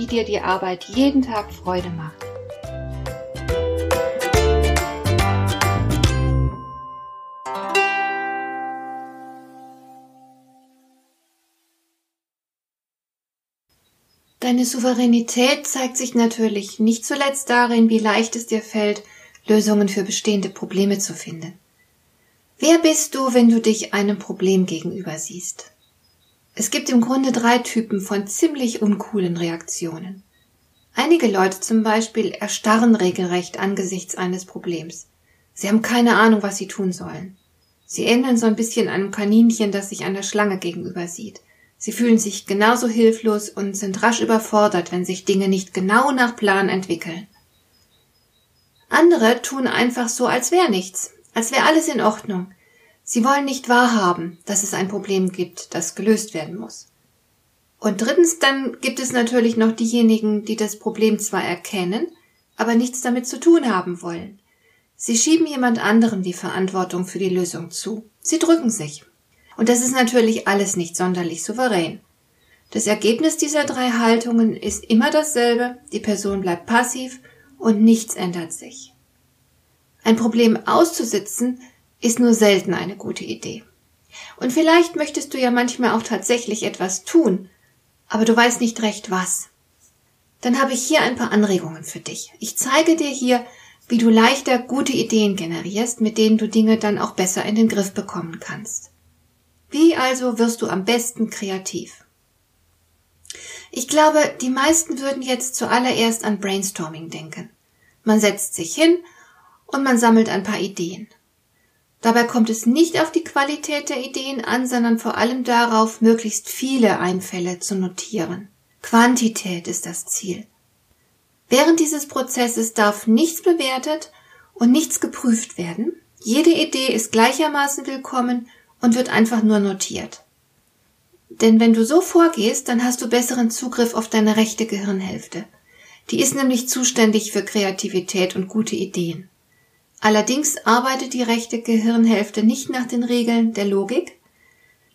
wie dir die Arbeit jeden Tag Freude macht. Deine Souveränität zeigt sich natürlich nicht zuletzt darin, wie leicht es dir fällt, Lösungen für bestehende Probleme zu finden. Wer bist du, wenn du dich einem Problem gegenüber siehst? Es gibt im Grunde drei Typen von ziemlich uncoolen Reaktionen. Einige Leute zum Beispiel erstarren regelrecht angesichts eines Problems. Sie haben keine Ahnung, was sie tun sollen. Sie ähneln so ein bisschen einem Kaninchen, das sich einer Schlange gegenüber sieht. Sie fühlen sich genauso hilflos und sind rasch überfordert, wenn sich Dinge nicht genau nach Plan entwickeln. Andere tun einfach so, als wäre nichts, als wäre alles in Ordnung. Sie wollen nicht wahrhaben, dass es ein Problem gibt, das gelöst werden muss. Und drittens dann gibt es natürlich noch diejenigen, die das Problem zwar erkennen, aber nichts damit zu tun haben wollen. Sie schieben jemand anderem die Verantwortung für die Lösung zu. Sie drücken sich. Und das ist natürlich alles nicht sonderlich souverän. Das Ergebnis dieser drei Haltungen ist immer dasselbe, die Person bleibt passiv und nichts ändert sich. Ein Problem auszusitzen ist nur selten eine gute Idee. Und vielleicht möchtest du ja manchmal auch tatsächlich etwas tun, aber du weißt nicht recht was. Dann habe ich hier ein paar Anregungen für dich. Ich zeige dir hier, wie du leichter gute Ideen generierst, mit denen du Dinge dann auch besser in den Griff bekommen kannst. Wie also wirst du am besten kreativ? Ich glaube, die meisten würden jetzt zuallererst an Brainstorming denken. Man setzt sich hin und man sammelt ein paar Ideen. Dabei kommt es nicht auf die Qualität der Ideen an, sondern vor allem darauf, möglichst viele Einfälle zu notieren. Quantität ist das Ziel. Während dieses Prozesses darf nichts bewertet und nichts geprüft werden. Jede Idee ist gleichermaßen willkommen und wird einfach nur notiert. Denn wenn du so vorgehst, dann hast du besseren Zugriff auf deine rechte Gehirnhälfte. Die ist nämlich zuständig für Kreativität und gute Ideen. Allerdings arbeitet die rechte Gehirnhälfte nicht nach den Regeln der Logik.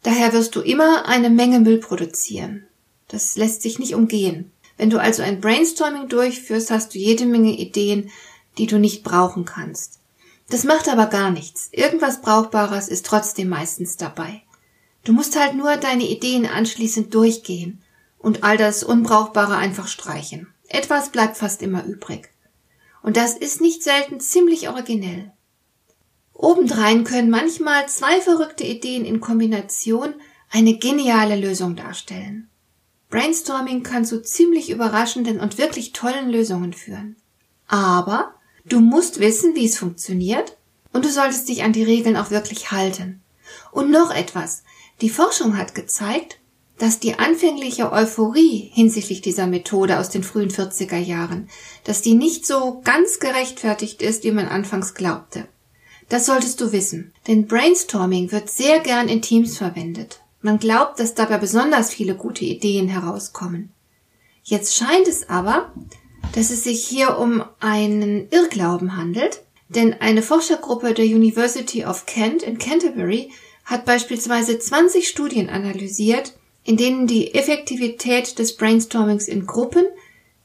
Daher wirst du immer eine Menge Müll produzieren. Das lässt sich nicht umgehen. Wenn du also ein Brainstorming durchführst, hast du jede Menge Ideen, die du nicht brauchen kannst. Das macht aber gar nichts. Irgendwas Brauchbares ist trotzdem meistens dabei. Du musst halt nur deine Ideen anschließend durchgehen und all das Unbrauchbare einfach streichen. Etwas bleibt fast immer übrig. Und das ist nicht selten ziemlich originell. Obendrein können manchmal zwei verrückte Ideen in Kombination eine geniale Lösung darstellen. Brainstorming kann zu ziemlich überraschenden und wirklich tollen Lösungen führen. Aber du musst wissen, wie es funktioniert und du solltest dich an die Regeln auch wirklich halten. Und noch etwas. Die Forschung hat gezeigt, dass die anfängliche Euphorie hinsichtlich dieser Methode aus den frühen 40er Jahren, dass die nicht so ganz gerechtfertigt ist, wie man anfangs glaubte. Das solltest du wissen, denn Brainstorming wird sehr gern in Teams verwendet. Man glaubt, dass dabei besonders viele gute Ideen herauskommen. Jetzt scheint es aber, dass es sich hier um einen Irrglauben handelt, denn eine Forschergruppe der University of Kent in Canterbury hat beispielsweise 20 Studien analysiert, in denen die Effektivität des Brainstormings in Gruppen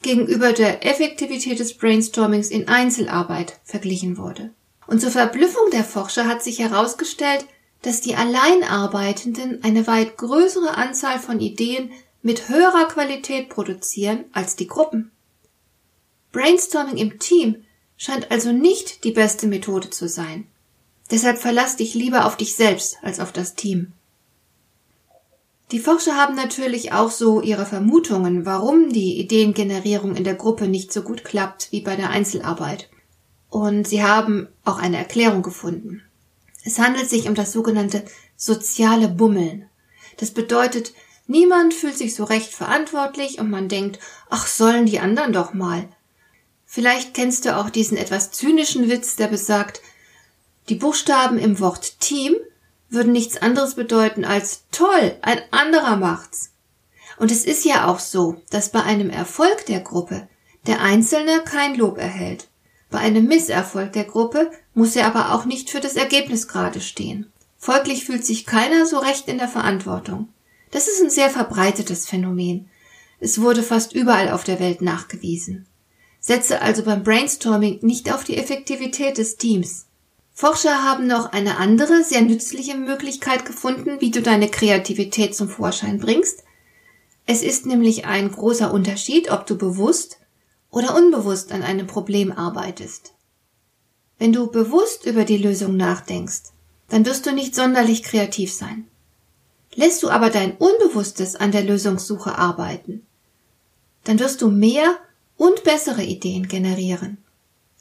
gegenüber der Effektivität des Brainstormings in Einzelarbeit verglichen wurde. Und zur Verblüffung der Forscher hat sich herausgestellt, dass die Alleinarbeitenden eine weit größere Anzahl von Ideen mit höherer Qualität produzieren als die Gruppen. Brainstorming im Team scheint also nicht die beste Methode zu sein. Deshalb verlass dich lieber auf dich selbst als auf das Team. Die Forscher haben natürlich auch so ihre Vermutungen, warum die Ideengenerierung in der Gruppe nicht so gut klappt wie bei der Einzelarbeit. Und sie haben auch eine Erklärung gefunden. Es handelt sich um das sogenannte soziale Bummeln. Das bedeutet, Niemand fühlt sich so recht verantwortlich und man denkt, ach sollen die anderen doch mal. Vielleicht kennst du auch diesen etwas zynischen Witz, der besagt, die Buchstaben im Wort Team würden nichts anderes bedeuten als toll, ein anderer macht's. Und es ist ja auch so, dass bei einem Erfolg der Gruppe der Einzelne kein Lob erhält. Bei einem Misserfolg der Gruppe muss er aber auch nicht für das Ergebnis gerade stehen. Folglich fühlt sich keiner so recht in der Verantwortung. Das ist ein sehr verbreitetes Phänomen. Es wurde fast überall auf der Welt nachgewiesen. Setze also beim Brainstorming nicht auf die Effektivität des Teams. Forscher haben noch eine andere, sehr nützliche Möglichkeit gefunden, wie du deine Kreativität zum Vorschein bringst. Es ist nämlich ein großer Unterschied, ob du bewusst oder unbewusst an einem Problem arbeitest. Wenn du bewusst über die Lösung nachdenkst, dann wirst du nicht sonderlich kreativ sein. Lässt du aber dein Unbewusstes an der Lösungssuche arbeiten, dann wirst du mehr und bessere Ideen generieren.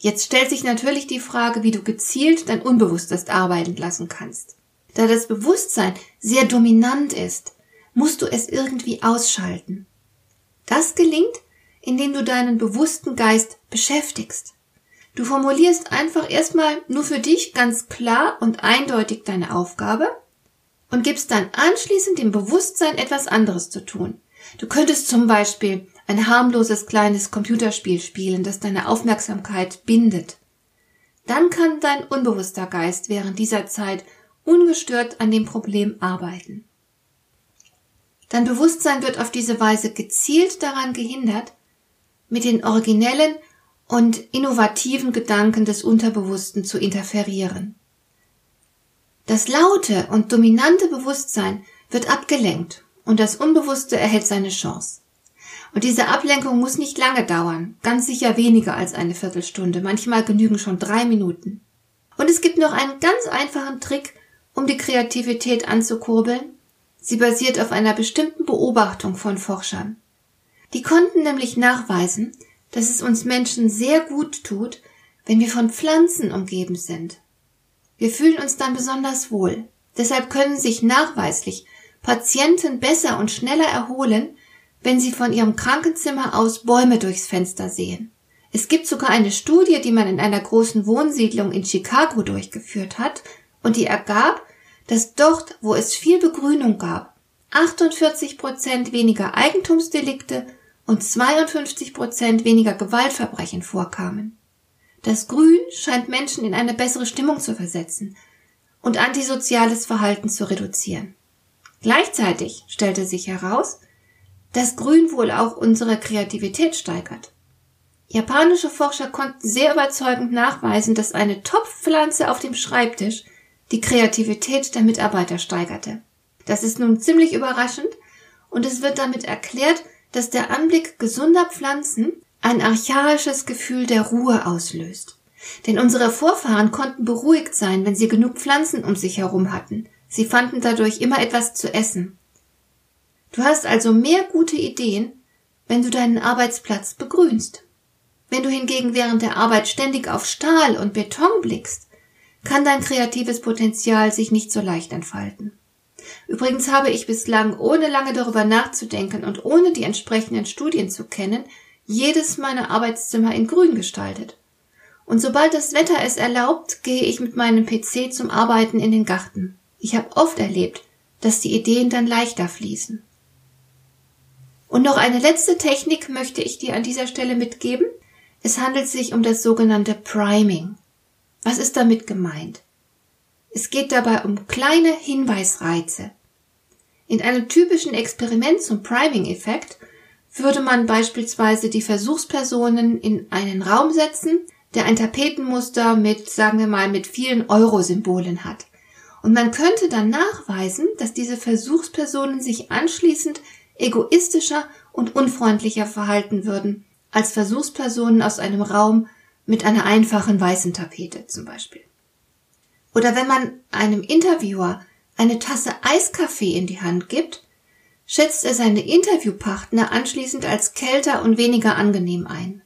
Jetzt stellt sich natürlich die Frage, wie du gezielt dein Unbewusstes arbeiten lassen kannst. Da das Bewusstsein sehr dominant ist, musst du es irgendwie ausschalten. Das gelingt, indem du deinen bewussten Geist beschäftigst. Du formulierst einfach erstmal nur für dich ganz klar und eindeutig deine Aufgabe und gibst dann anschließend dem Bewusstsein etwas anderes zu tun. Du könntest zum Beispiel ein harmloses kleines Computerspiel spielen, das deine Aufmerksamkeit bindet. Dann kann dein unbewusster Geist während dieser Zeit ungestört an dem Problem arbeiten. Dein Bewusstsein wird auf diese Weise gezielt daran gehindert, mit den originellen und innovativen Gedanken des Unterbewussten zu interferieren. Das laute und dominante Bewusstsein wird abgelenkt und das Unbewusste erhält seine Chance. Und diese Ablenkung muss nicht lange dauern, ganz sicher weniger als eine Viertelstunde, manchmal genügen schon drei Minuten. Und es gibt noch einen ganz einfachen Trick, um die Kreativität anzukurbeln. Sie basiert auf einer bestimmten Beobachtung von Forschern. Die konnten nämlich nachweisen, dass es uns Menschen sehr gut tut, wenn wir von Pflanzen umgeben sind. Wir fühlen uns dann besonders wohl. Deshalb können sich nachweislich Patienten besser und schneller erholen, wenn sie von ihrem Krankenzimmer aus Bäume durchs Fenster sehen. Es gibt sogar eine Studie, die man in einer großen Wohnsiedlung in Chicago durchgeführt hat, und die ergab, dass dort, wo es viel Begrünung gab, 48 Prozent weniger Eigentumsdelikte und 52 Prozent weniger Gewaltverbrechen vorkamen. Das Grün scheint Menschen in eine bessere Stimmung zu versetzen und antisoziales Verhalten zu reduzieren. Gleichzeitig stellte sich heraus, dass Grün wohl auch unsere Kreativität steigert. Japanische Forscher konnten sehr überzeugend nachweisen, dass eine Topfpflanze auf dem Schreibtisch die Kreativität der Mitarbeiter steigerte. Das ist nun ziemlich überraschend und es wird damit erklärt, dass der Anblick gesunder Pflanzen ein archaisches Gefühl der Ruhe auslöst. Denn unsere Vorfahren konnten beruhigt sein, wenn sie genug Pflanzen um sich herum hatten. Sie fanden dadurch immer etwas zu essen. Du hast also mehr gute Ideen, wenn du deinen Arbeitsplatz begrünst. Wenn du hingegen während der Arbeit ständig auf Stahl und Beton blickst, kann dein kreatives Potenzial sich nicht so leicht entfalten. Übrigens habe ich bislang, ohne lange darüber nachzudenken und ohne die entsprechenden Studien zu kennen, jedes meiner Arbeitszimmer in grün gestaltet. Und sobald das Wetter es erlaubt, gehe ich mit meinem PC zum Arbeiten in den Garten. Ich habe oft erlebt, dass die Ideen dann leichter fließen. Und noch eine letzte Technik möchte ich dir an dieser Stelle mitgeben. Es handelt sich um das sogenannte Priming. Was ist damit gemeint? Es geht dabei um kleine Hinweisreize. In einem typischen Experiment zum Priming-Effekt würde man beispielsweise die Versuchspersonen in einen Raum setzen, der ein Tapetenmuster mit, sagen wir mal, mit vielen Euro-Symbolen hat. Und man könnte dann nachweisen, dass diese Versuchspersonen sich anschließend egoistischer und unfreundlicher verhalten würden als Versuchspersonen aus einem Raum mit einer einfachen weißen Tapete zum Beispiel. Oder wenn man einem Interviewer eine Tasse Eiskaffee in die Hand gibt, schätzt er seine Interviewpartner anschließend als kälter und weniger angenehm ein.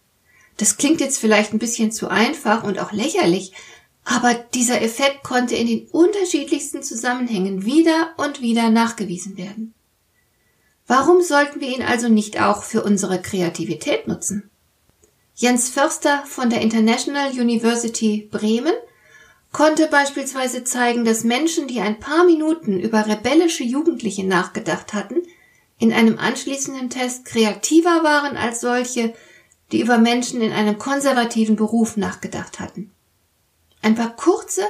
Das klingt jetzt vielleicht ein bisschen zu einfach und auch lächerlich, aber dieser Effekt konnte in den unterschiedlichsten Zusammenhängen wieder und wieder nachgewiesen werden. Warum sollten wir ihn also nicht auch für unsere Kreativität nutzen? Jens Förster von der International University Bremen konnte beispielsweise zeigen, dass Menschen, die ein paar Minuten über rebellische Jugendliche nachgedacht hatten, in einem anschließenden Test kreativer waren als solche, die über Menschen in einem konservativen Beruf nachgedacht hatten. Ein paar kurze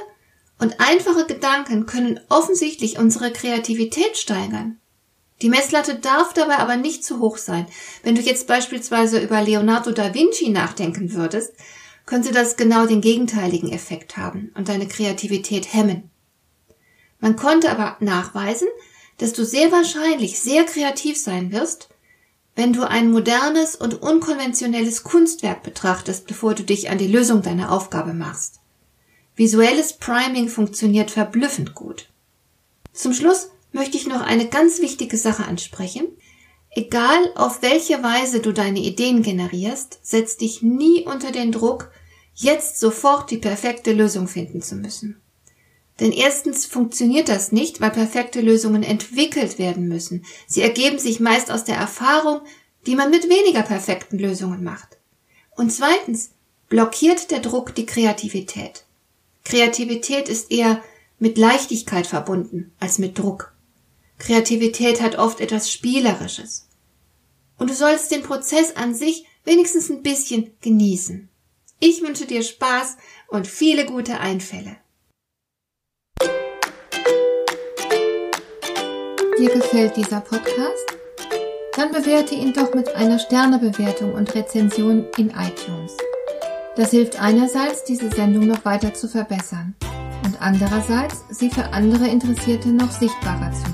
und einfache Gedanken können offensichtlich unsere Kreativität steigern. Die Messlatte darf dabei aber nicht zu hoch sein. Wenn du jetzt beispielsweise über Leonardo da Vinci nachdenken würdest, könnte das genau den gegenteiligen Effekt haben und deine Kreativität hemmen. Man konnte aber nachweisen, dass du sehr wahrscheinlich sehr kreativ sein wirst, wenn du ein modernes und unkonventionelles Kunstwerk betrachtest, bevor du dich an die Lösung deiner Aufgabe machst. Visuelles Priming funktioniert verblüffend gut. Zum Schluss möchte ich noch eine ganz wichtige Sache ansprechen. Egal auf welche Weise du deine Ideen generierst, setz dich nie unter den Druck, jetzt sofort die perfekte Lösung finden zu müssen. Denn erstens funktioniert das nicht, weil perfekte Lösungen entwickelt werden müssen. Sie ergeben sich meist aus der Erfahrung, die man mit weniger perfekten Lösungen macht. Und zweitens blockiert der Druck die Kreativität. Kreativität ist eher mit Leichtigkeit verbunden als mit Druck. Kreativität hat oft etwas Spielerisches. Und du sollst den Prozess an sich wenigstens ein bisschen genießen. Ich wünsche dir Spaß und viele gute Einfälle. Dir gefällt dieser Podcast? Dann bewerte ihn doch mit einer Sternebewertung und Rezension in iTunes. Das hilft einerseits, diese Sendung noch weiter zu verbessern und andererseits, sie für andere Interessierte noch sichtbarer zu machen.